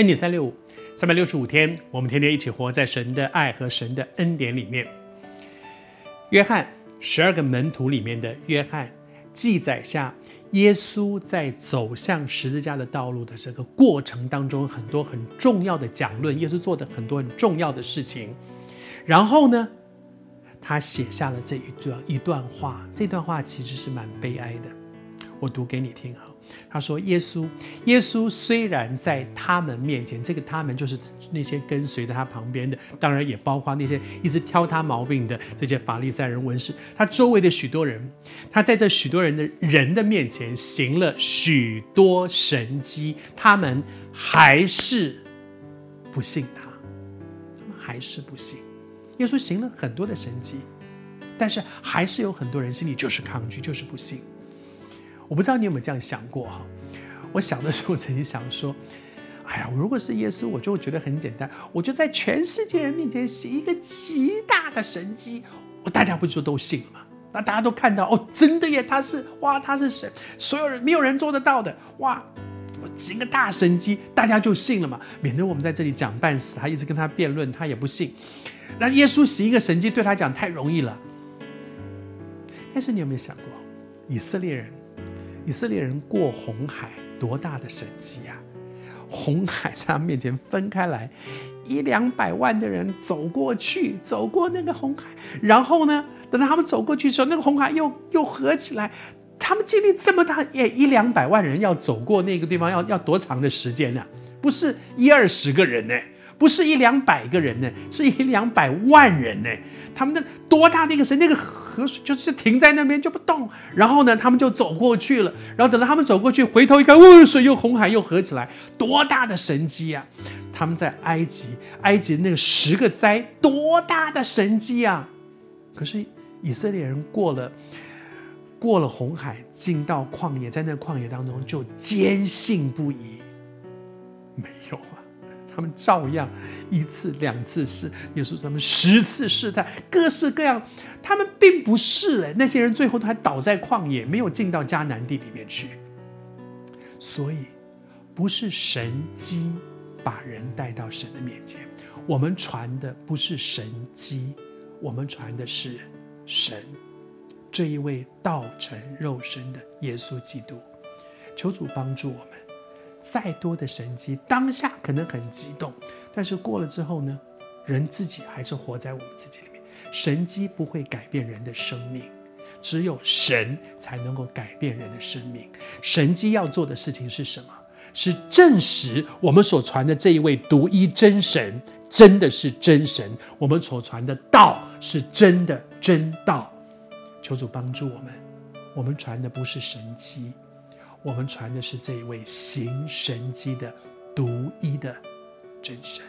恩典三六五，三百六十五天，我们天天一起活在神的爱和神的恩典里面。约翰十二个门徒里面的约翰，记载下耶稣在走向十字架的道路的这个过程当中，很多很重要的讲论，耶稣做的很多很重要的事情。然后呢，他写下了这一段一段话，这段话其实是蛮悲哀的，我读给你听哈。他说：“耶稣，耶稣虽然在他们面前，这个他们就是那些跟随在他旁边的，当然也包括那些一直挑他毛病的这些法利赛人、文士，他周围的许多人，他在这许多人的人的面前行了许多神迹，他们还是不信他，他们还是不信。耶稣行了很多的神迹，但是还是有很多人心里就是抗拒，就是不信。”我不知道你有没有这样想过哈？我小的时候曾经想说，哎呀，如果是耶稣，我就觉得很简单，我就在全世界人面前行一个极大的神迹，我大家不就都信了吗？那大家都看到哦，真的耶，他是哇，他是神，所有人没有人做得到的哇，我行个大神迹，大家就信了嘛，免得我们在这里讲半死，他一直跟他辩论，他也不信。那耶稣行一个神迹对他讲太容易了，但是你有没有想过，以色列人？以色列人过红海，多大的神迹啊！红海在他面前分开来，一两百万的人走过去，走过那个红海，然后呢，等到他们走过去的时候，那个红海又又合起来。他们经历这么大，也一两百万人要走过那个地方，要要多长的时间呢？不是一二十个人呢。不是一两百个人呢，是一两百万人呢。他们的多大的一个神，那个河水就是停在那边就不动。然后呢，他们就走过去了。然后等到他们走过去，回头一看，哦，水又红海又合起来，多大的神迹啊！他们在埃及，埃及那个十个灾，多大的神迹啊！可是以色列人过了过了红海，进到旷野，在那旷野当中就坚信不疑，没有啊。他们照样一次两次试，耶稣他们十次试探，各式各样。他们并不是哎，那些人最后都还倒在旷野，没有进到迦南地里面去。所以，不是神迹把人带到神的面前，我们传的不是神迹，我们传的是神这一位道成肉身的耶稣基督。求主帮助我们。再多的神迹，当下可能很激动，但是过了之后呢，人自己还是活在我们自己里面。神迹不会改变人的生命，只有神才能够改变人的生命。神迹要做的事情是什么？是证实我们所传的这一位独一真神真的是真神，我们所传的道是真的真道。求主帮助我们，我们传的不是神迹。我们传的是这一位行神迹的独一的真神。